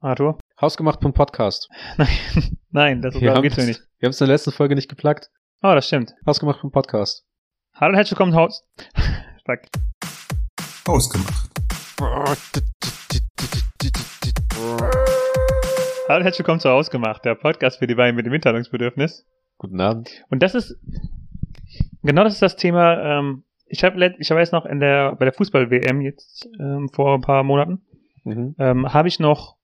Arthur? Hausgemacht.podcast. Nein, nein, das Wir darum geht's mir nicht. wir haben es in der letzten Folge nicht geplagt. Oh, das stimmt. Hausgemacht.podcast. Hallo und herzlich willkommen zu Haus. Fuck. Ausgemacht. Hallo und herzlich willkommen zu Ausgemacht, der Podcast für die beiden mit dem Mitteilungsbedürfnis. Guten Abend. Und das ist, genau das ist das Thema, ähm, ich habe ich weiß noch in der, bei der Fußball-WM jetzt, ähm, vor ein paar Monaten, Mhm. ähm, habe ich noch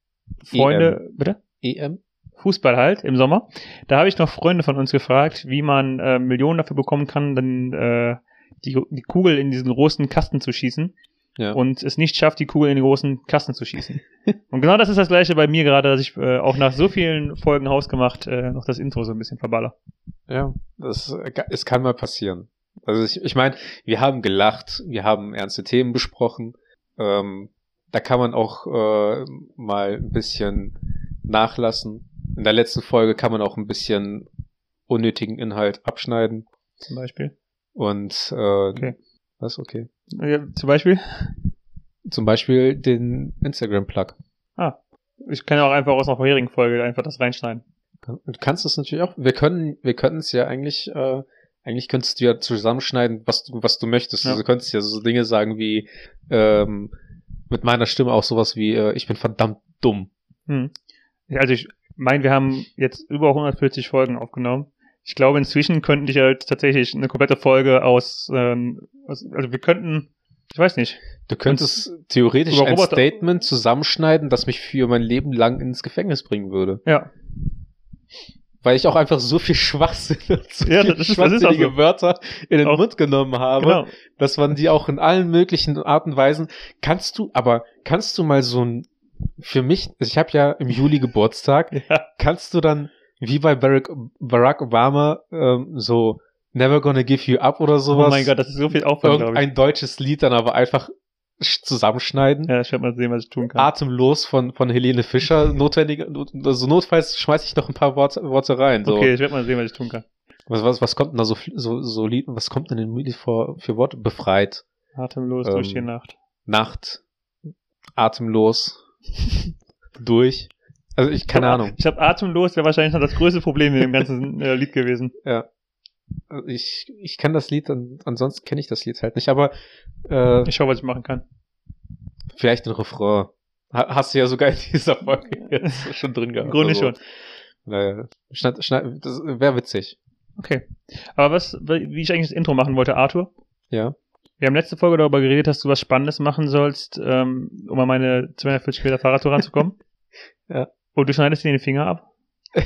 Freunde, bitte? EM? Fußball halt im Sommer. Da habe ich noch Freunde von uns gefragt, wie man äh, Millionen dafür bekommen kann, dann äh, die, die Kugel in diesen großen Kasten zu schießen Ja. und es nicht schafft, die Kugel in den großen Kasten zu schießen. und genau das ist das gleiche bei mir gerade, dass ich äh, auch nach so vielen Folgen hausgemacht äh, noch das Intro so ein bisschen verballer. ja, das, es kann mal passieren. Also ich, ich meine, wir haben gelacht, wir haben ernste Themen besprochen. Ähm, da kann man auch äh, mal ein bisschen nachlassen. In der letzten Folge kann man auch ein bisschen unnötigen Inhalt abschneiden. Zum Beispiel. Und äh, Okay. was okay. Ja, zum Beispiel. Zum Beispiel den Instagram-Plug. Ah. Ich kann ja auch einfach aus einer vorherigen Folge einfach das reinschneiden. Du kannst es natürlich auch. Wir können, wir könnten es ja eigentlich, äh, eigentlich könntest du ja zusammenschneiden, was du, was du möchtest. Ja. Also du könntest ja so Dinge sagen wie, ähm, mit meiner Stimme auch sowas wie, äh, ich bin verdammt dumm. Hm. Also ich meine, wir haben jetzt über 140 Folgen aufgenommen. Ich glaube, inzwischen könnten ich halt tatsächlich eine komplette Folge aus, ähm, aus also wir könnten, ich weiß nicht, Du könntest theoretisch ein Roboter- Statement zusammenschneiden, das mich für mein Leben lang ins Gefängnis bringen würde. ja, Weil ich auch einfach so viel Schwachsinn und so Ja, das ist- das schwachsinnige so. Wörter in den Auch- Mund genommen habe. genau. dass man die auch in allen möglichen Arten und Weisen kannst du aber kannst du mal so ein für mich ich habe ja im Juli Geburtstag Ja, kannst du dann wie bei Barack, Barack Obama ähm, so Never Gonna Give You Up oder oh sowas mein Gott, das ist so viel Aufwand, glaube ich. irgendein deutsches Lied dann aber einfach zusammenschneiden Ja, ich werde mal sehen, was ich tun kann. atemlos von von Helene Fischer notwendig also notfalls schmeiß ich noch ein paar Worte, Worte rein so Okay, ich werde mal sehen, was ich tun kann. was, was was kommt denn da so so so Lied was kommt denn in Lied vor für Worte befreit Atemlos Ähm, durch die Nacht. Nacht, atemlos, durch. Also ich, keine Ja, Ahnung. Ich habe atemlos, wäre wahrscheinlich noch das größte Problem in dem ganzen äh, Lied gewesen. Also Ich, ich kann das Lied, an, ansonsten kenne ich das Lied halt nicht, aber äh, Ich schau, was ich machen kann. vielleicht ein Refrain. Ha, hast du ja sogar in dieser Folge jetzt schon drin Im gehabt. Grunde also, schon. Naja, schneid, schneid, das wäre witzig. Okay. Aber was, wie ich eigentlich das Intro machen wollte, Arthur, Ja. Wir haben letzte Folge darüber geredet, dass du was Spannendes machen sollst, ähm, um an meine 240 Meter Fahrradtour ranzukommen. Ja. Und du schneidest dir den Finger ab.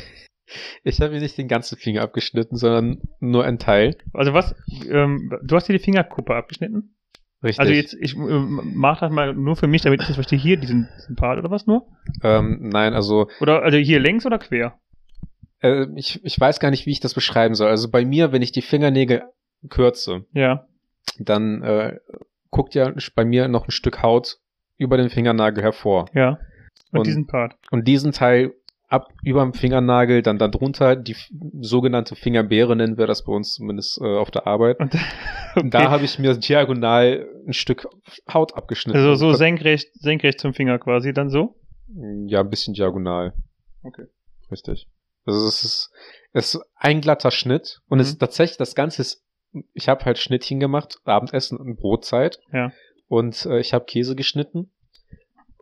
Ich habe mir nicht den ganzen Finger abgeschnitten, sondern nur ein Teil. Also was, ähm, du hast dir die Fingerkuppe abgeschnitten? Richtig. Also jetzt, ich ähm, mach das mal nur für mich, damit ich das verstehe, hier diesen, diesen Part oder was nur? ähm, nein, also Oder, also hier längs oder quer? äh, ich, ich weiß gar nicht, wie ich das beschreiben soll. Also bei mir, wenn ich die Fingernägel kürze, Ja. dann äh, guckt ja bei mir noch ein Stück Haut über den Fingernagel hervor. Ja. Und, Und- diesen Part. Und diesen Teil ab über dem Fingernagel, dann darunter die f- sogenannte Fingerbeere nennen wir das bei uns zumindest äh, auf der Arbeit. Und Und da habe ich mir diagonal ein Stück Haut abgeschnitten. also so senkrecht, senkrecht zum Finger quasi, dann so? Ja, ein bisschen diagonal. Okay. Richtig. Also es ist, es ist ein glatter Schnitt und es Mhm. ist tatsächlich das Ganze ist, ich habe halt Schnittchen gemacht, Abendessen und Brotzeit. Ja. Und äh, ich habe Käse geschnitten.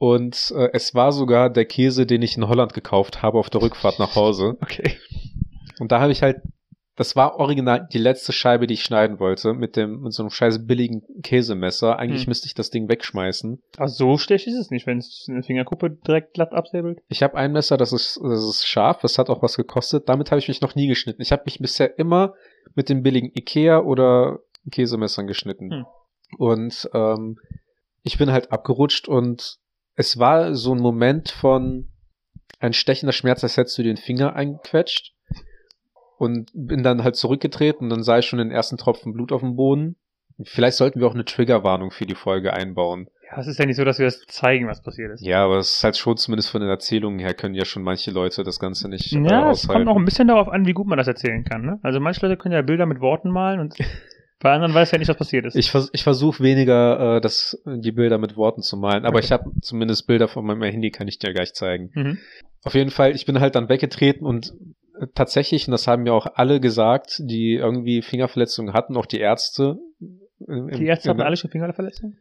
Und äh, es war sogar der Käse, den ich in Holland gekauft habe auf der Rückfahrt nach Hause. Okay. Und da habe ich halt, das war original die letzte Scheibe, die ich schneiden wollte, mit dem, mit so einem scheiß billigen Käsemesser. Eigentlich Hm. müsste ich das Ding wegschmeißen. Also so schlecht ist es nicht, wenn es eine Fingerkuppe direkt glatt absäbelt. Ich habe ein Messer, das ist, das ist scharf, das hat auch was gekostet. Damit habe ich mich noch nie geschnitten. Ich habe mich bisher immer mit den billigen Ikea oder Käsemessern geschnitten. Hm. Und ähm, ich bin halt abgerutscht und es war so ein Moment von ein stechender Schmerz, als hättest du den Finger eingequetscht. Und bin dann halt zurückgetreten und dann sah ich schon den ersten Tropfen Blut auf dem Boden. Vielleicht sollten wir auch eine Triggerwarnung für die Folge einbauen. Ja, es ist ja nicht so, dass wir das zeigen, was passiert ist. Ja, aber es ist halt schon zumindest von den Erzählungen her können ja schon manche Leute das Ganze nicht äh, Ja, es kommt auch ein bisschen darauf an, wie gut man das erzählen kann. Ne? Also manche Leute können ja Bilder mit Worten malen und Bei anderen weiß ja nicht, was passiert ist. Ich, vers ich versuche weniger, äh, das, die Bilder mit Worten zu malen, aber Okay. ich habe zumindest Bilder von meinem Handy, kann ich dir gleich zeigen. mhm. Auf jeden Fall, ich bin halt dann weggetreten und äh, tatsächlich, und das haben mir auch alle gesagt, die irgendwie Fingerverletzungen hatten, auch die Ärzte. im- im- Die Ärzte hatten alle schon Fingerverletzungen?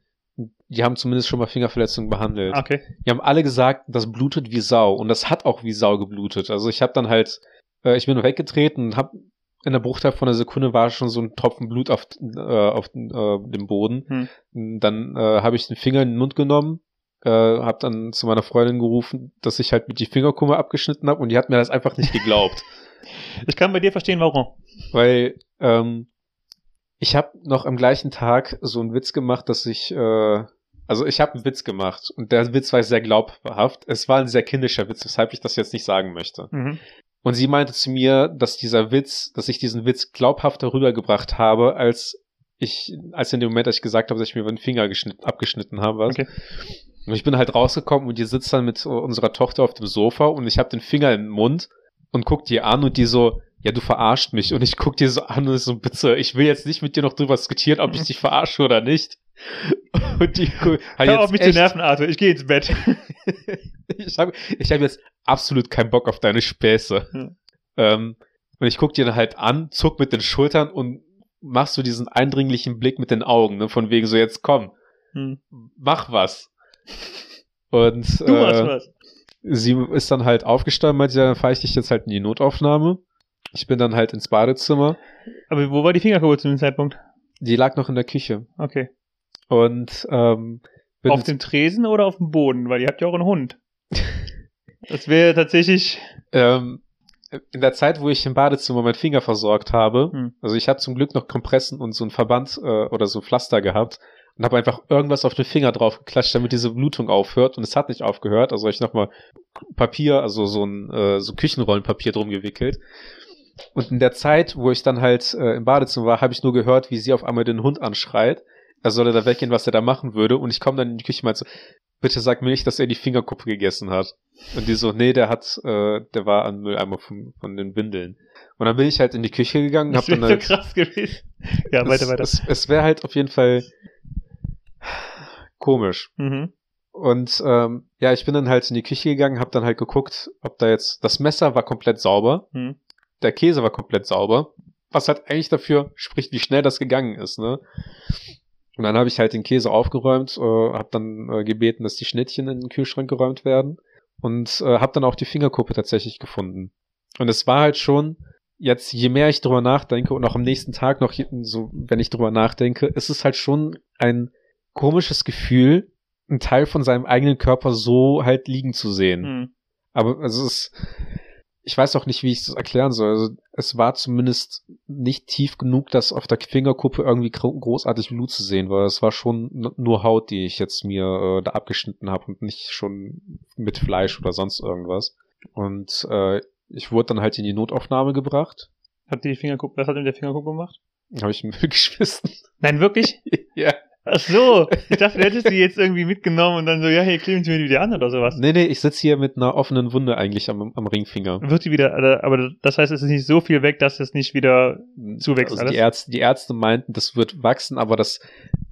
Die haben zumindest schon mal Fingerverletzungen behandelt. Ah, Okay. Die haben alle gesagt, das blutet wie Sau. Und das hat auch wie Sau geblutet. Also ich habe dann halt, äh, ich bin weggetreten und habe in der Bruchteil von einer Sekunde war schon so ein Tropfen Blut auf, äh, auf äh, dem Boden. Dann äh, habe ich den Finger in den Mund genommen, äh, habe dann zu meiner Freundin gerufen, dass ich halt mit die Fingerkumme abgeschnitten habe und die hat mir das einfach nicht geglaubt. Ich kann bei dir verstehen, warum. Weil ähm, ich habe noch am gleichen Tag so einen Witz gemacht, dass ich, äh, also ich habe einen Witz gemacht und der Witz war sehr glaubhaft. Es war ein sehr kindischer Witz, weshalb ich das jetzt nicht sagen möchte. Mhm. Und sie meinte zu mir, dass dieser Witz, dass ich diesen Witz glaubhafter rübergebracht habe, als ich, als in dem Moment, als ich gesagt habe, dass ich mir den Finger geschnitten, abgeschnitten habe. Was. Okay. Und ich bin halt rausgekommen und die sitzt dann mit unserer Tochter auf dem Sofa und ich habe den Finger im Mund und guck die an und die so, ja, du verarscht mich. Und ich guck die so an und so, bitte, ich will jetzt nicht mit dir noch drüber diskutieren, ob ich dich verarsche oder nicht. Und die hat Hör jetzt auf mich zu echt- nerven, Arthur. Ich gehe ins Bett. ich habe ich hab jetzt absolut keinen Bock auf deine Späße. Hm. Ähm, und ich guck dir dann halt an, zuck mit den Schultern und machst so diesen eindringlichen Blick mit den Augen, ne, von wegen so, jetzt komm, Hm. mach was. Und Du machst äh, was. sie ist dann halt aufgestanden, meinte, ja, dann fahre ich dich jetzt halt in die Notaufnahme. Ich bin dann halt ins Badezimmer. Aber wo war die Fingerkuppe zu dem Zeitpunkt? Die lag noch in der Küche. Okay. Und ähm, auf dem Tresen oder auf dem Boden? Weil ihr habt ja auch einen Hund. Das wäre tatsächlich. ähm, in der Zeit, wo ich im Badezimmer meinen Finger versorgt habe, Hm. also ich habe zum Glück noch Kompressen und so ein Verband äh, oder so ein Pflaster gehabt und habe einfach irgendwas auf den Finger drauf geklatscht, damit diese Blutung aufhört und es hat nicht aufgehört. Also ich nochmal Papier, also so ein äh, so Küchenrollenpapier drum gewickelt. Und in der Zeit, wo ich dann halt äh, im Badezimmer war, habe ich nur gehört, wie sie auf einmal den Hund anschreit. Er solle da weggehen, was er da machen würde. Und ich komme dann in die Küche und meinte so, bitte sag mir nicht, dass er die Fingerkuppe gegessen hat. Und die so, nee, der hat, äh, der war an Mülleimer von, von den Windeln. Und dann bin ich halt in die Küche gegangen, Das wäre so halt, krass gewesen. Ja, weiter, es, weiter. Es, es wäre halt auf jeden Fall komisch. Mhm. Und ähm, ja, ich bin dann halt in die Küche gegangen, hab dann halt geguckt, ob da jetzt das Messer war komplett sauber, Mhm. der Käse war komplett sauber, was halt eigentlich dafür spricht, wie schnell das gegangen ist, ne? Und dann habe ich halt den Käse aufgeräumt, äh, habe dann äh, gebeten, dass die Schnittchen in den Kühlschrank geräumt werden und äh, habe dann auch die Fingerkuppe tatsächlich gefunden. Und es war halt schon jetzt, je mehr ich drüber nachdenke und auch am nächsten Tag noch, so, wenn ich drüber nachdenke, ist es halt schon ein komisches Gefühl, einen Teil von seinem eigenen Körper so halt liegen zu sehen. Mhm. Aber also es ist, ich weiß auch nicht, wie ich es erklären soll. Also es war zumindest nicht tief genug, dass auf der Fingerkuppe irgendwie gro- großartig Blut zu sehen war. Es war schon nur Haut, die ich jetzt mir äh, da abgeschnitten habe und nicht schon mit Fleisch oder sonst irgendwas. Und äh, ich wurde dann halt in die Notaufnahme gebracht. Hat die Fingerkuppe, was hat denn der Fingerkuppe gemacht? Habe ich in Müll geschmissen. Nein, wirklich? ja. Ach so. Ich dachte, du hättest die jetzt irgendwie mitgenommen und dann so, ja, hier kleben sie mir die wieder an oder sowas. Nee, nee, ich sitze hier mit einer offenen Wunde eigentlich am, am Ringfinger. Wird die wieder, äh, aber das heißt, es ist nicht so viel weg, dass es nicht wieder Zuwächst Also die? Ärzte, die Ärzte meinten, das wird wachsen, aber das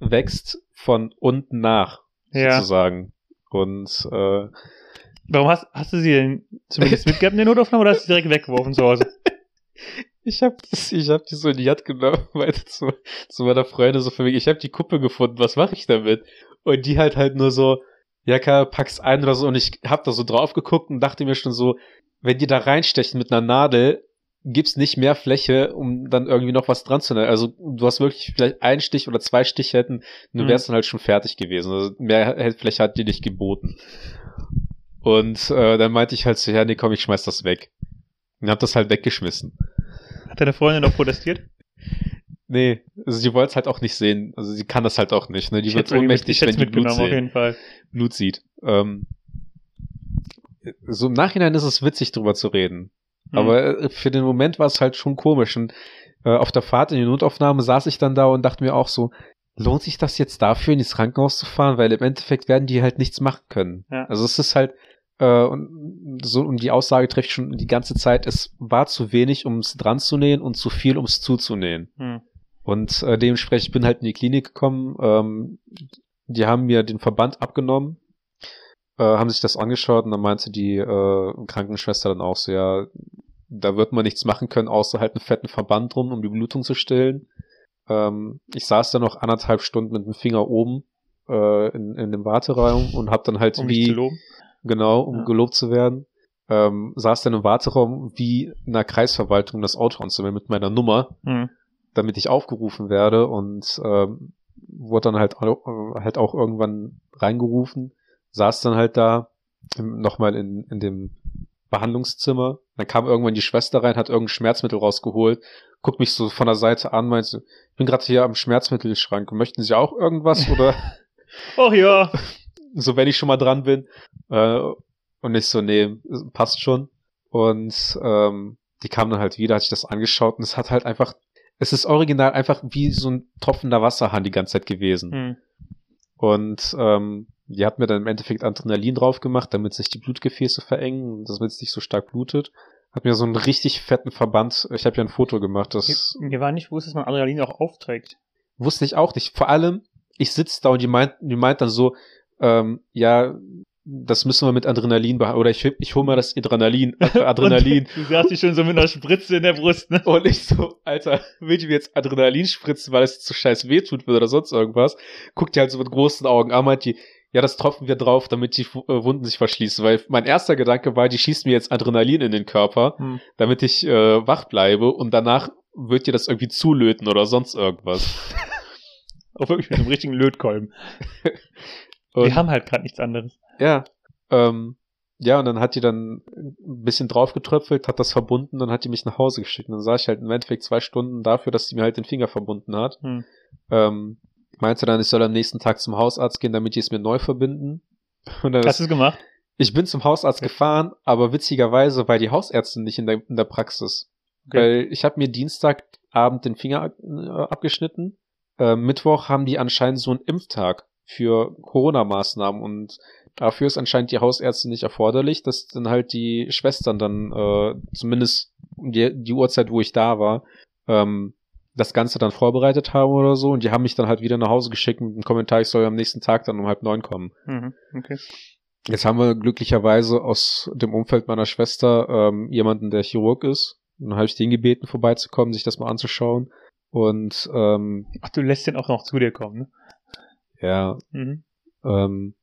wächst von unten nach, Ja. sozusagen. Und äh, Warum hast, hast du sie denn zumindest mitgehabt in der Notaufnahme oder hast du sie direkt weggeworfen zu Hause? ich habe ich hab die so in die Hand genommen, meinte zu, zu meiner Freundin so für mich, ich habe die Kuppe gefunden, was mache ich damit? Und die halt halt nur so, ja klar, pack's ein oder so. Und ich hab da so drauf geguckt und dachte mir schon so, wenn die da reinstechen mit einer Nadel, gibt's nicht mehr Fläche, um dann irgendwie noch was dran zu nehmen. Also du hast wirklich vielleicht einen Stich oder zwei Stiche hätten, du Mhm. wärst dann halt schon fertig gewesen. Also mehr Fläche hat die nicht geboten. Und äh, dann meinte ich halt so, ja, nee, komm, ich schmeiß das weg. Und hab das halt weggeschmissen. Hat deine Freundin noch protestiert? Nee, also sie wollte es halt auch nicht sehen. Also sie kann das halt auch nicht. Ne? Die Ich wird ohnmächtig, wenn die Blut, mitgenommen, auf sehen, jeden Fall. Blut sieht. Ähm, so im Nachhinein ist es witzig, drüber zu reden. Hm. Aber äh, für den Moment war es halt schon komisch. Und äh, auf der Fahrt in die Notaufnahme saß ich dann da und dachte mir auch so, lohnt sich das jetzt dafür, ins Krankenhaus zu fahren? Weil im Endeffekt werden die halt nichts machen können. Ja. Also es ist halt, äh, und so und die Aussage trifft schon die ganze Zeit, es war zu wenig, um es dran zu nähen und zu viel, um es zuzunähen. Hm. Und äh, dementsprechend bin halt in die Klinik gekommen. Ähm, die haben mir den Verband abgenommen, äh, haben sich das angeschaut und dann meinte die äh, Krankenschwester dann auch so, ja, da wird man nichts machen können, außer halt einen fetten Verband drum, um die Blutung zu stillen. Ähm, ich saß dann noch anderthalb Stunden mit dem Finger oben äh, in, in dem Warteraum und hab dann halt Um wie. Genau, um Ja. gelobt zu werden. Ähm, saß dann im Warteraum wie in einer Kreisverwaltung das Auto anzumelden mit meiner Nummer, Hm. damit ich aufgerufen werde und ähm, wurde dann halt, äh, halt auch irgendwann reingerufen, saß dann halt da nochmal in, in dem Behandlungszimmer. Dann kam irgendwann die Schwester rein, hat irgendein Schmerzmittel rausgeholt, guckt mich so von der Seite an, meint so, ich bin gerade hier am Schmerzmittelschrank, möchten Sie auch irgendwas oder Ach ja. so wenn ich schon mal dran bin. Äh, und ich so, nee, passt schon. Und ähm, die kam dann halt wieder, hat sich das angeschaut und es hat halt einfach, es ist original einfach wie so ein tropfender Wasserhahn die ganze Zeit gewesen. Hm. Und ähm, die hat mir dann im Endeffekt Adrenalin drauf gemacht, damit sich die Blutgefäße verengen und damit es nicht so stark blutet. Hat mir so einen richtig fetten Verband, ich habe ja ein Foto gemacht, das Mir war nicht bewusst, dass man Adrenalin auch aufträgt. wusste ich auch nicht. Vor allem, ich sitze da und die meint, die meint dann so, ähm, ja, das müssen wir mit Adrenalin behandeln. Oder ich, ich hol mal das Adrenalin. Adrenalin. Du saßt dich schon so mit einer Spritze in der Brust, ne? Und ich so, Alter, will die mir jetzt Adrenalin spritzen, weil es jetzt so scheiß wehtut wird oder sonst irgendwas? Guckt die halt so mit großen Augen an, meint die, ja, das tropfen wir drauf, damit die äh, Wunden sich verschließen. Weil mein erster Gedanke war, die schießt mir jetzt Adrenalin in den Körper, Hm. damit ich äh, wach bleibe und danach wird dir das irgendwie zulöten oder sonst irgendwas. Auch wirklich mit einem richtigen Lötkolben. Und- Wir haben halt gerade nichts anderes. Ja. Ähm, ja, und dann hat die dann ein bisschen draufgetröpfelt, hat das verbunden, dann hat die mich nach Hause geschickt. Und dann saß ich halt im Endeffekt zwei Stunden dafür, dass sie mir halt den Finger verbunden hat. Hm. Ähm, meinte dann, ich soll am nächsten Tag zum Hausarzt gehen, damit die es mir neu verbinden. Und dann Hast du es gemacht? ich bin zum Hausarzt gefahren, aber witzigerweise war die Hausärztin nicht in der, in der Praxis. Okay. Weil ich habe mir Dienstagabend den Finger äh, abgeschnitten. Äh, Mittwoch haben die anscheinend so einen Impftag für Corona-Maßnahmen und dafür ist anscheinend die Hausärztin nicht erforderlich, dass dann halt die Schwestern dann äh, zumindest um die, die Uhrzeit, wo ich da war, ähm, das Ganze dann vorbereitet haben oder so und die haben mich dann halt wieder nach Hause geschickt mit dem Kommentar, ich soll am nächsten Tag dann um halb neun kommen. Mhm. Okay. Jetzt haben wir glücklicherweise aus dem Umfeld meiner Schwester ähm, jemanden, der Chirurg ist. Und dann habe ich den gebeten, vorbeizukommen, sich das mal anzuschauen. Und ähm, Ach, du lässt den auch noch zu dir kommen, ne? Ja, Mhm. ähm,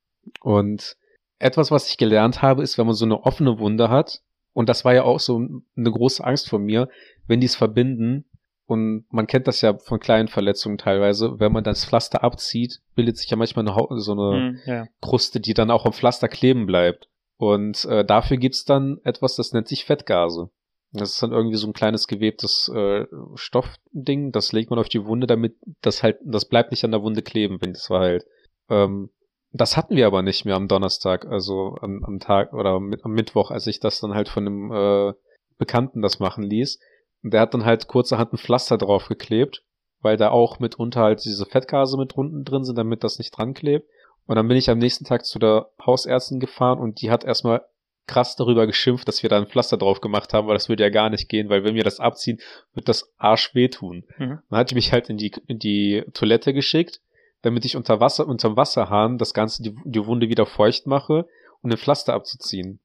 und etwas, was ich gelernt habe, ist, wenn man so eine offene Wunde hat, und das war ja auch so eine große Angst von mir, wenn die es verbinden, und man kennt das ja von kleinen Verletzungen teilweise, wenn man das Pflaster abzieht, bildet sich ja manchmal eine, Haut, so eine Mhm. Ja. Kruste, die dann auch am Pflaster kleben bleibt. Und äh, dafür gibt's dann etwas, das nennt sich Fettgase. Das ist dann irgendwie so ein kleines gewebtes äh, Stoffding, das legt man auf die Wunde, damit das halt, das bleibt nicht an der Wunde kleben, wenn das verheilt. Ähm, das hatten wir aber nicht mehr am Donnerstag, also am, am Tag oder mit, am Mittwoch, als ich das dann halt von einem äh, Bekannten das machen ließ. Und der hat dann halt kurzerhand ein Pflaster draufgeklebt, weil da auch mitunter halt diese Fettgase mit unten drin sind, damit das nicht dran klebt. Und dann bin ich am nächsten Tag zu der Hausärztin gefahren und die hat erstmal krass darüber geschimpft, dass wir da ein Pflaster drauf gemacht haben, weil das würde ja gar nicht gehen, weil wenn wir das abziehen, wird das Arsch wehtun. Mhm. Dann hat die mich halt in die, in die Toilette geschickt, damit ich unter Wasser, unterm Wasserhahn das Ganze, die, die Wunde wieder feucht mache, um den Pflaster abzuziehen.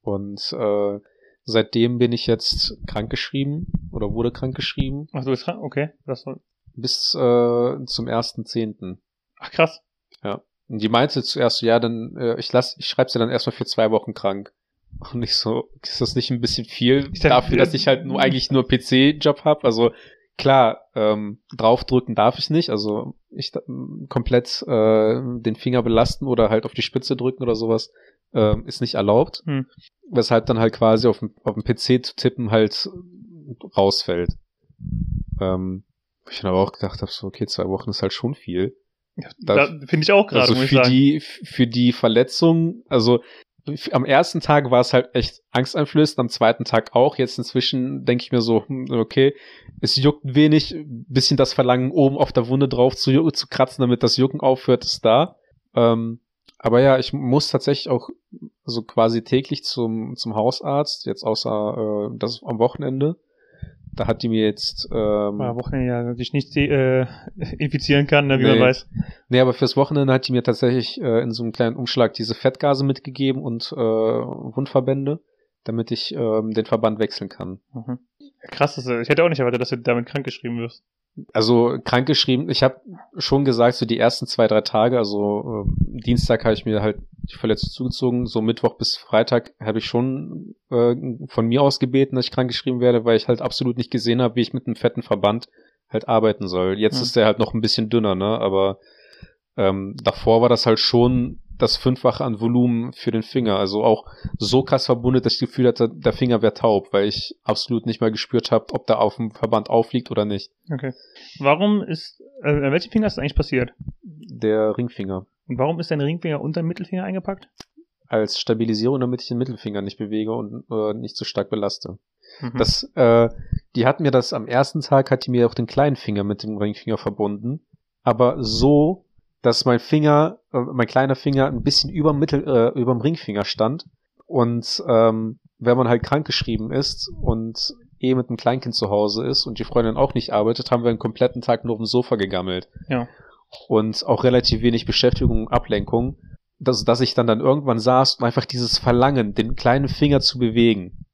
Und äh, seitdem bin ich jetzt krankgeschrieben oder wurde krankgeschrieben Ach, du bist krank? Okay. Das war... bis äh, zum ersten Zehnten. Ach, krass. Und die meinte zuerst so, ja, dann, äh, ich lass, ich schreib sie dann erstmal für zwei Wochen krank. Und ich so, ist das nicht ein bisschen viel Ich dafür, dass ich halt nur eigentlich nur PC-Job hab? Also klar, ähm, draufdrücken darf ich nicht, also ich da- komplett äh, den Finger belasten oder halt auf die Spitze drücken oder sowas ähm, ist nicht erlaubt. Hm. Weshalb dann halt quasi auf dem, auf dem PC zu tippen halt rausfällt. Ähm, ich dann aber auch gedacht habe, so, okay, zwei Wochen ist halt schon viel. Da, Da- finde ich auch gerade, Also muss ich für die, für die Verletzung, also am ersten Tag war es halt echt angsteinflößend, am zweiten Tag auch. Jetzt inzwischen denke ich mir so, hm, okay, es juckt wenig, bisschen das Verlangen, oben auf der Wunde drauf zu, zu kratzen, damit das Jucken aufhört, ist da. Ähm, aber ja, ich muss tatsächlich auch so quasi täglich zum, zum Hausarzt, jetzt außer äh, das am Wochenende. Da hat die mir jetzt, ähm, Wochenende ja sich nicht äh, infizieren kann, ne, wie Nee. man weiß. nee, aber fürs Wochenende hat die mir tatsächlich äh, in so einem kleinen Umschlag diese Fettgase mitgegeben und äh, Wundverbände, damit ich ähm, den Verband wechseln kann. Mhm. Krass, ich hätte auch nicht erwartet, dass du damit krankgeschrieben wirst. Also krankgeschrieben, ich habe schon gesagt, so die ersten zwei, drei Tage, also äh, Dienstag habe ich mir halt die Verletzung zugezogen, so Mittwoch bis Freitag habe ich schon äh, von mir aus gebeten, dass ich krankgeschrieben werde, weil ich halt absolut nicht gesehen habe, wie ich mit einem fetten Verband halt arbeiten soll. Jetzt Hm. ist der halt noch ein bisschen dünner, ne? Aber ähm, davor war das halt schon das Fünffache an Volumen für den Finger. Also auch so krass verbunden, dass ich das Gefühl hatte, der Finger wäre taub, weil ich absolut nicht mal gespürt habe, ob der auf dem Verband aufliegt oder nicht. Okay. Warum ist, äh, an welchem Finger ist das eigentlich passiert? Der Ringfinger. Und warum ist dein Ringfinger unter den Mittelfinger eingepackt? Als Stabilisierung, damit ich den Mittelfinger nicht bewege und äh, nicht so stark belaste. Mhm. Das, äh, die hat mir das am ersten Tag, hat die mir auch den kleinen Finger mit dem Ringfinger verbunden. Aber so, dass mein Finger, äh, mein kleiner Finger ein bisschen über Mittel, äh, überm Ringfinger stand. Und ähm, wenn man halt krankgeschrieben ist und eh mit einem Kleinkind zu Hause ist und die Freundin auch nicht arbeitet, haben wir einen kompletten Tag nur auf dem Sofa gegammelt. Ja. Und auch relativ wenig Beschäftigung und Ablenkung. Dass, dass ich dann dann irgendwann saß und einfach dieses Verlangen, den kleinen Finger zu bewegen,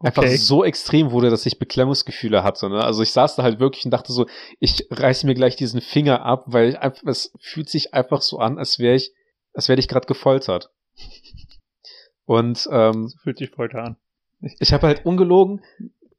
einfach Okay. so extrem wurde, dass ich Beklemmungsgefühle hatte. Ne? Also ich saß da halt wirklich und dachte so, ich reiße mir gleich diesen Finger ab, weil ich einfach, es fühlt sich einfach so an, als wäre ich, als wäre ich gerade gefoltert. Und ähm, So fühlt sich Folter an. ich habe halt ungelogen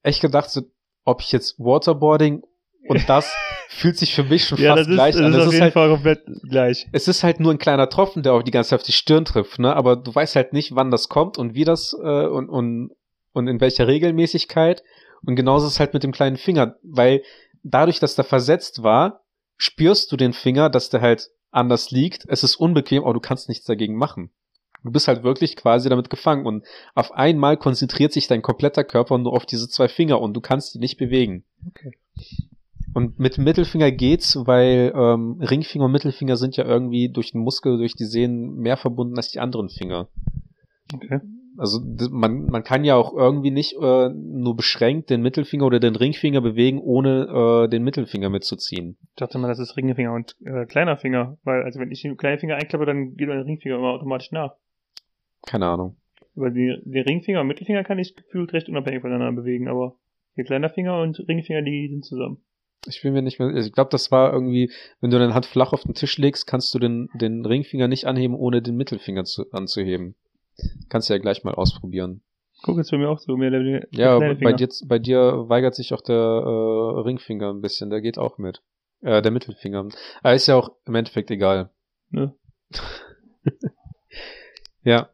echt gedacht, so, ob ich jetzt Waterboarding und das fühlt sich für mich schon Ja, fast das ist, gleich das an. ist Das auf ist jeden halt, Fall komplett gleich. es ist halt nur ein kleiner Tropfen, der auch die ganze Zeit auf die Stirn trifft, ne? Aber du weißt halt nicht, wann das kommt und wie das äh, und, und, und in welcher Regelmäßigkeit. Und genauso ist es halt mit dem kleinen Finger, weil dadurch, dass der versetzt war, spürst du den Finger, dass der halt anders liegt. Es ist unbequem, aber du kannst nichts dagegen machen. Du bist halt wirklich quasi damit gefangen und auf einmal konzentriert sich dein kompletter Körper nur auf diese zwei Finger und du kannst die nicht bewegen. Okay. Und mit Mittelfinger geht's, weil ähm, Ringfinger und Mittelfinger sind ja irgendwie durch den Muskel, durch die Sehnen mehr verbunden als die anderen Finger. Okay. Also man, man kann ja auch irgendwie nicht äh, nur beschränkt den Mittelfinger oder den Ringfinger bewegen, ohne äh, den Mittelfinger mitzuziehen. Ich dachte mal, das ist Ringfinger und äh, kleiner Finger, weil also wenn ich den kleinen Finger einklappe, dann geht mein Ringfinger immer automatisch nach. Keine Ahnung. Weil die, die Ringfinger und Mittelfinger kann ich gefühlt recht unabhängig voneinander bewegen, aber der kleiner Finger und Ringfinger, die sind zusammen. Ich bin mir nicht mehr. Ich glaube, das war irgendwie, wenn du deine Hand flach auf den Tisch legst, kannst du den, den Ringfinger nicht anheben, ohne den Mittelfinger zu, anzuheben. Kannst du ja gleich mal ausprobieren. Guck jetzt bei mir auch so, mehr der, Ja, bei dir, bei dir weigert sich auch der äh, Ringfinger ein bisschen, der geht auch mit. Äh, der Mittelfinger. Aber ist ja auch im Endeffekt egal. Ne? Ja,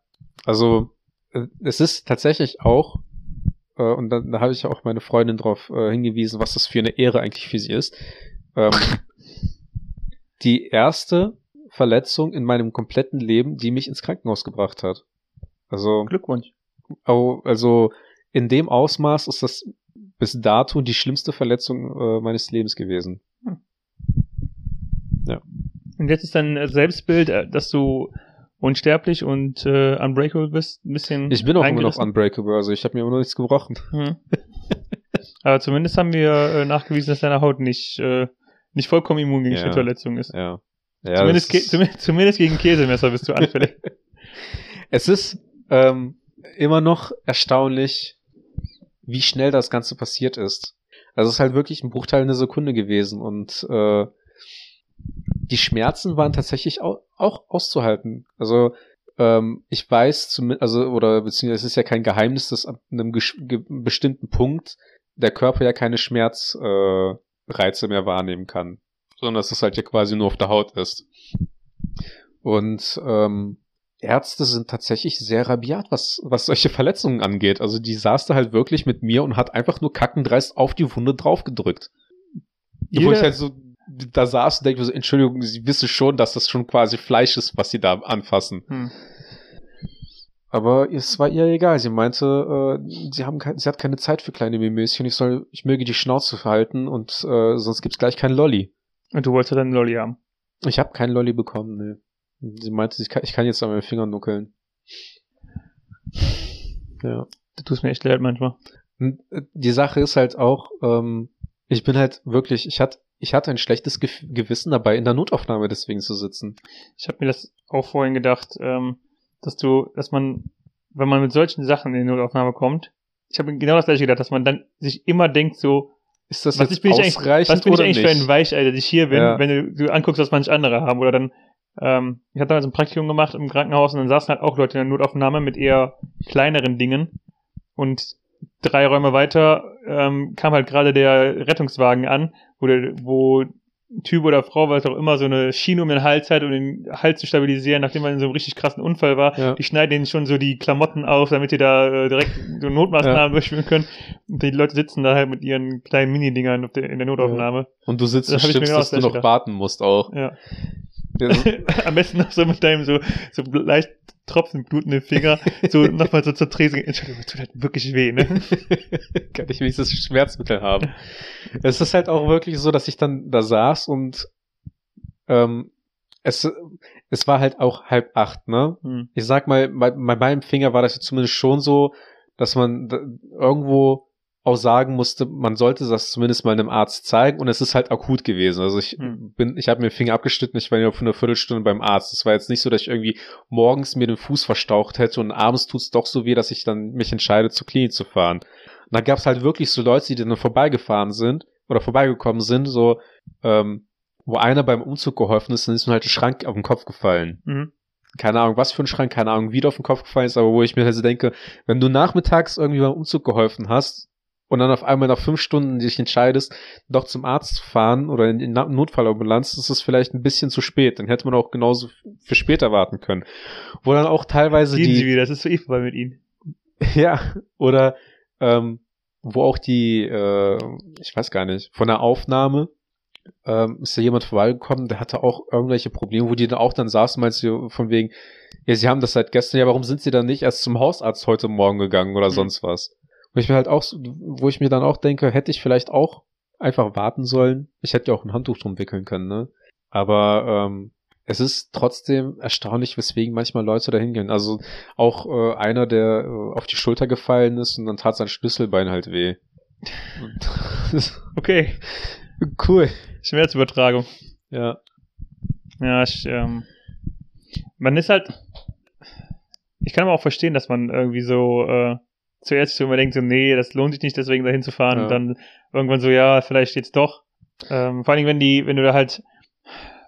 also äh, es ist tatsächlich auch, äh, und da, da habe ich ja auch meine Freundin drauf äh, hingewiesen, was das für eine Ehre eigentlich für sie ist. Ähm, die erste Verletzung in meinem kompletten Leben, die mich ins Krankenhaus gebracht hat. Also Glückwunsch. Also in dem Ausmaß ist das bis dato die schlimmste Verletzung äh, meines Lebens gewesen. Und jetzt ist dein Selbstbild, äh, dass du unsterblich und äh, unbreakable bist, ein bisschen Ich bin auch immer noch unbreakable, also ich habe mir immer noch nichts gebrochen. Hm. Aber zumindest haben wir äh, nachgewiesen, dass deine Haut nicht, äh, nicht vollkommen immun gegen Ja. Schnittverletzungen ist. Ja. ja zumindest, ge zumindest, zumindest gegen Käsemesser bist du anfällig. es ist ähm, immer noch erstaunlich, wie schnell das Ganze passiert ist. Also es ist halt wirklich ein Bruchteil einer Sekunde gewesen und äh, die Schmerzen waren tatsächlich auch, auch auszuhalten. Also ähm, ich weiß zumindest, also oder beziehungsweise es ist ja kein Geheimnis, dass ab einem bestimmten Punkt der Körper ja keine Schmerzreize äh, mehr wahrnehmen kann, sondern dass es halt ja quasi nur auf der Haut ist. Und ähm, Ärzte sind tatsächlich sehr rabiat, was, was solche Verletzungen angeht. Also die saß da halt wirklich mit mir und hat einfach nur kackendreist auf die Wunde draufgedrückt. Wo Jeder- ich halt so da saß und denke mir so, Entschuldigung, Sie wissen schon, dass das schon quasi Fleisch ist, was Sie da anfassen. Hm. Aber es war ihr egal. Sie meinte, äh, sie haben sie hat keine Zeit für kleine Mimöschen. Ich soll, ich möge die Schnauze verhalten und äh, sonst gibt's gleich keinen Lolli. Und du wolltest dann einen Lolli haben. Ich habe keinen Lolli bekommen, ne. Sie meinte, ich kann, ich kann jetzt an meinen Fingern nuckeln. Ja. Das tut mir echt leid manchmal. Äh, Die Sache ist halt auch, ähm, ich bin halt wirklich, ich hatte, ich hatte ein schlechtes Gef Gewissen dabei, in der Notaufnahme deswegen zu sitzen. Ich habe mir das auch vorhin gedacht, ähm, dass du, dass man, wenn man mit solchen Sachen in die Notaufnahme kommt, ich habe genau das gleiche gedacht, dass man dann sich immer denkt so, Ist das was jetzt ich bin ich eigentlich, ausreichend was bin ich eigentlich nicht? für ein Weichei, dass ich hier bin, Ja. wenn du, du anguckst, was manche andere haben oder dann, ähm, ich hatte damals ein Praktikum gemacht im Krankenhaus und dann saßen halt auch Leute in der Notaufnahme mit eher kleineren Dingen und drei Räume weiter ähm, kam halt gerade der Rettungswagen an, wo, der, wo Typ oder Frau, was auch immer, so eine Schiene um den Hals hat, um den Hals zu stabilisieren, nachdem man in so einem richtig krassen Unfall war. Ja. Die schneiden denen schon so die Klamotten auf, damit die da äh, direkt so Notmaßnahmen Ja. durchführen können. Und die Leute sitzen da halt mit ihren kleinen Mini-Dingern in der Notaufnahme. Und du sitzt und stimmst, dass du noch warten musst auch. Ja. Am besten noch so mit deinem so, so leicht tropfend blutenden Finger, so nochmal so zur Tresen. Entschuldigung, das tut halt wirklich weh, ne? kann ich wenigstens Schmerzmittel haben. Es ist halt auch wirklich so, dass ich dann da saß und ähm, es, es war halt auch halb acht, ne? Hm. Ich sag mal, bei, bei meinem Finger war das ja zumindest schon so, dass man irgendwo auch sagen musste, man sollte das zumindest mal einem Arzt zeigen und es ist halt akut gewesen. Also ich Hm. bin, ich habe mir den Finger abgeschnitten, ich war ja für eine Viertelstunde beim Arzt. Es war jetzt nicht so, dass ich irgendwie morgens mir den Fuß verstaucht hätte und abends tut's doch so weh, dass ich dann mich entscheide, zur Klinik zu fahren. Und da gab's halt wirklich so Leute, die dann vorbeigefahren sind oder vorbeigekommen sind, so, ähm, wo einer beim Umzug geholfen ist, dann ist mir halt der Schrank auf den Kopf gefallen Mhm. keine Ahnung, was für ein Schrank, keine Ahnung, wie der auf den Kopf gefallen ist, aber wo ich mir also denke, wenn du nachmittags irgendwie beim Umzug geholfen hast und dann auf einmal nach fünf Stunden dich entscheidest, doch zum Arzt zu fahren oder in die Notfallambulanz, ist es vielleicht ein bisschen zu spät. Dann hätte man auch genauso für später warten können. Wo dann auch teilweise Sehen die, Sie wieder, das ist so eh vorbei mit Ihnen. ja, oder ähm, wo auch die, äh, ich weiß gar nicht, von der Aufnahme ähm, ist da jemand vorbeigekommen, der hatte auch irgendwelche Probleme, wo die dann auch dann saßen, meinst du, von wegen, ja, sie haben das seit gestern, ja, warum sind sie dann nicht erst zum Hausarzt heute Morgen gegangen oder Mhm. sonst was? Wo ich mir halt auch, wo ich mir dann auch denke, hätte ich vielleicht auch einfach warten sollen. Ich hätte ja auch ein Handtuch drum wickeln können, ne? Aber ähm, es ist trotzdem erstaunlich, weswegen manchmal Leute da hingehen. Also auch äh, einer, der äh, auf die Schulter gefallen ist und dann tat sein Schlüsselbein halt weh. Okay, cool. Schmerzübertragung. Ja. Ja, ich, ähm, man ist halt, ich kann aber auch verstehen, dass man irgendwie so, äh, zuerst so immer denkt, so, nee, das lohnt sich nicht, deswegen dahin zu fahren Ja. und dann irgendwann so, ja, vielleicht jetzt doch. Ähm, vor allen Dingen, wenn die, wenn du da halt,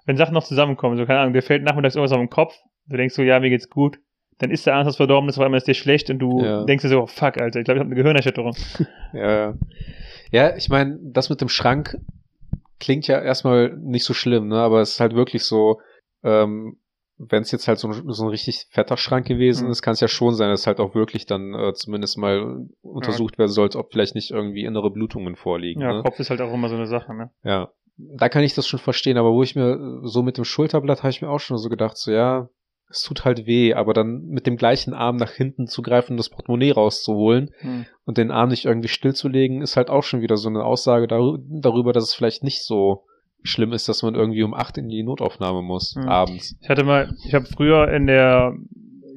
wenn Sachen noch zusammenkommen, so, keine Ahnung, dir fällt nachmittags irgendwas auf den Kopf, du denkst so, ja, mir geht's gut, dann ist der Arzt was Verdorbenes, auf einmal ist dir schlecht und du Ja. denkst dir so, oh, fuck, Alter, ich glaube, ich habe eine Gehirnerschütterung. Ja, ja. Ja, ich meine, das mit dem Schrank klingt ja erstmal nicht so schlimm, ne? Aber es ist halt wirklich so, ähm, wenn es jetzt halt so ein, so ein richtig fetter Schrank gewesen Mhm. ist, kann es ja schon sein, dass halt auch wirklich dann äh, zumindest mal untersucht werden sollte, ob vielleicht nicht irgendwie innere Blutungen vorliegen. Ja, ne? Kopf ist halt auch immer so eine Sache, ne? Ja. Da kann ich das schon verstehen, aber wo ich mir äh, so mit dem Schulterblatt habe ich mir auch schon so gedacht, so ja, es tut halt weh, aber dann mit dem gleichen Arm nach hinten zu greifen und das Portemonnaie rauszuholen Hm. und den Arm nicht irgendwie stillzulegen, ist halt auch schon wieder so eine Aussage darü- darüber, dass es vielleicht nicht so schlimm ist, dass man irgendwie um acht in die Notaufnahme muss, Mhm. abends. Ich hatte mal, ich habe früher in der,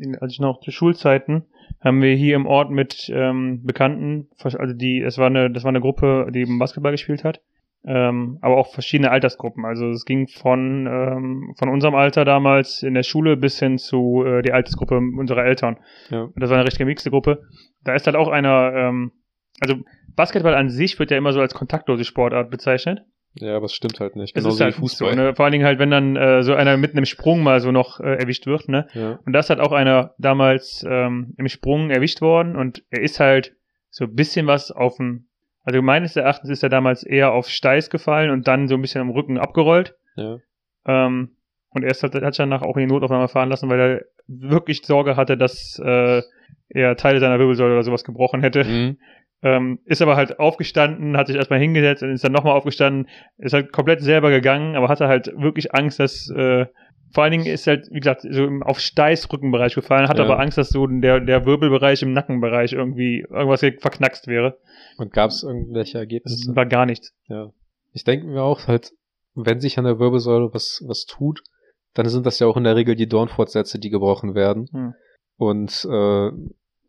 in, als ich noch zu Schulzeiten, haben wir hier im Ort mit ähm, Bekannten, also die, es war eine, das war eine Gruppe, die Basketball gespielt hat, ähm, aber auch verschiedene Altersgruppen. Also es ging von ähm, von unserem Alter damals in der Schule bis hin zu äh, die Altersgruppe unserer Eltern. Ja. Das war eine recht gemixte Gruppe. Da ist halt auch einer, ähm, also Basketball an sich wird ja immer so als kontaktlose Sportart bezeichnet. Ja, aber es stimmt halt nicht. Es Genauso ist halt wie Fußball. So, ne? Vor allen Dingen halt, wenn dann äh, so einer mitten im Sprung mal so noch äh, erwischt wird, ne? ja. Und da ist halt auch einer damals ähm, im Sprung erwischt worden und er ist halt so ein bisschen was auf dem, also meines Erachtens ist er damals eher auf Steiß gefallen und dann so ein bisschen am Rücken abgerollt. ja. Ähm, und er ist halt, hat sich danach auch in die Notaufnahme fahren lassen, weil er wirklich Sorge hatte, dass äh, er Teile seiner Wirbelsäule oder sowas gebrochen hätte. Mhm. Ähm, ist aber halt aufgestanden, hat sich erstmal hingesetzt und ist dann nochmal aufgestanden, ist halt komplett selber gegangen, aber hatte halt wirklich Angst, dass äh, vor allen Dingen ist halt, wie gesagt, so auf Steißrückenbereich gefallen, hatte Ja. aber Angst, dass so der, der Wirbelbereich im Nackenbereich irgendwie irgendwas verknackst wäre. Und gab es irgendwelche Das Ergebnisse? war gar nichts. Ja. Ich denke mir auch halt, wenn sich an der Wirbelsäule was, was tut, dann sind das ja auch in der Regel die Dornfortsätze, die gebrochen werden. Hm. Und äh,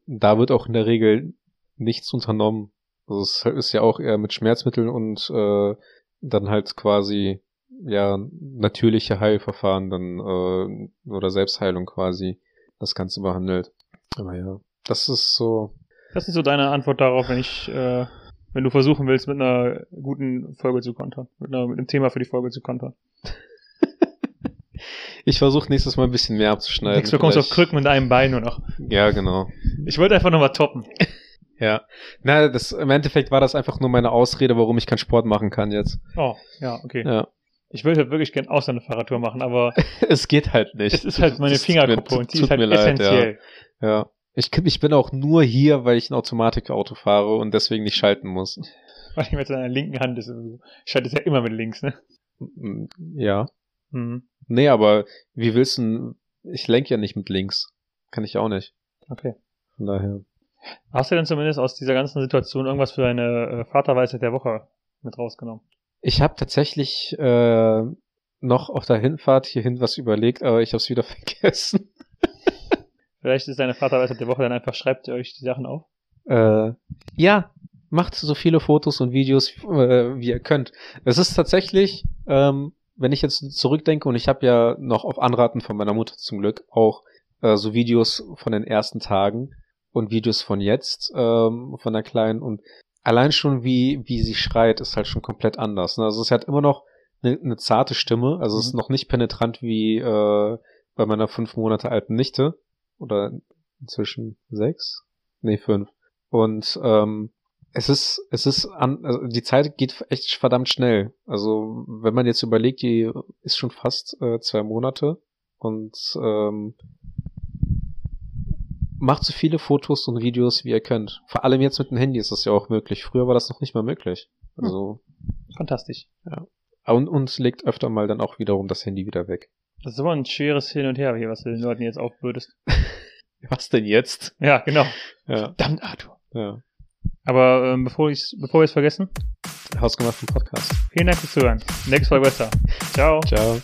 da wird auch in der Regel nichts unternommen. Also es ist ja auch eher mit Schmerzmitteln und äh, dann halt quasi ja natürliche Heilverfahren dann äh, oder Selbstheilung quasi das Ganze behandelt. Aber ja, das ist so. Das ist so deine Antwort darauf, wenn ich, äh, wenn du versuchen willst, mit einer guten Folge zu kontern, mit, einer, mit einem Thema für die Folge zu kontern. Ich versuche nächstes Mal ein bisschen mehr abzuschneiden. Nächstes Mal kommst du auf Krücken mit einem Bein nur noch. Ja, genau. Ich wollte einfach nochmal toppen. Ja. Na, das, im Endeffekt war das einfach nur meine Ausrede, warum ich keinen Sport machen kann jetzt. Oh, ja, okay. Ja. Ich würde wirklich gern Auslandefahrradtour machen, aber Es geht halt nicht. es ist halt meine Fingerkuppe und die ist halt mir leid, essentiell. Ja. ja. Ich, ich bin auch nur hier, weil ich ein Automatikauto fahre und deswegen nicht schalten muss. Weil ich mit seiner linken Hand ist. Ich schalte es ja immer mit links, ne? Ja. Mhm. Nee, aber wie willst du, ich lenke ja nicht mit links. Kann ich auch nicht. Okay. Von daher. Hast du denn zumindest aus dieser ganzen Situation irgendwas für deine äh, Vaterweisheit der Woche mit rausgenommen? Ich habe tatsächlich äh, noch auf der Hinfahrt hierhin was überlegt, aber ich habe es wieder vergessen. Vielleicht ist deine Vaterweisheit der Woche dann einfach, schreibt ihr euch die Sachen auf? Äh, ja, macht so viele Fotos und Videos, äh, wie ihr könnt. Es ist tatsächlich, ähm, wenn ich jetzt zurückdenke, und ich habe ja noch auf Anraten von meiner Mutter zum Glück auch äh, so Videos von den ersten Tagen und Videos von jetzt, ähm, von der Kleinen. Und allein schon, wie, wie sie schreit, ist halt schon komplett anders. Ne? Also es hat immer noch eine, eine zarte Stimme, also es ist Mhm. noch nicht penetrant wie äh, bei meiner fünf Monate alten Nichte. Oder inzwischen sechs? Nee, fünf. Und ähm, es ist, es ist an, also die Zeit geht echt verdammt schnell. Also wenn man jetzt überlegt, die ist schon fast äh, zwei Monate und ähm, macht so viele Fotos und Videos, wie ihr könnt. Vor allem jetzt mit dem Handy ist das ja auch möglich. Früher war das noch nicht mal möglich. Also Fantastisch. und, und legt öfter mal dann auch wiederum das Handy wieder weg. Das ist aber ein schweres Hin und Her hier, was du den Leuten jetzt aufbürdest. Was denn jetzt? Ja, genau. Ja, Verdammt, Arthur. ja. Aber ähm, bevor, ich's, bevor wir es vergessen, Hausgemachten Podcast. vielen Dank fürs Zuhören. Nächste Folge besser. Ciao. Ciao.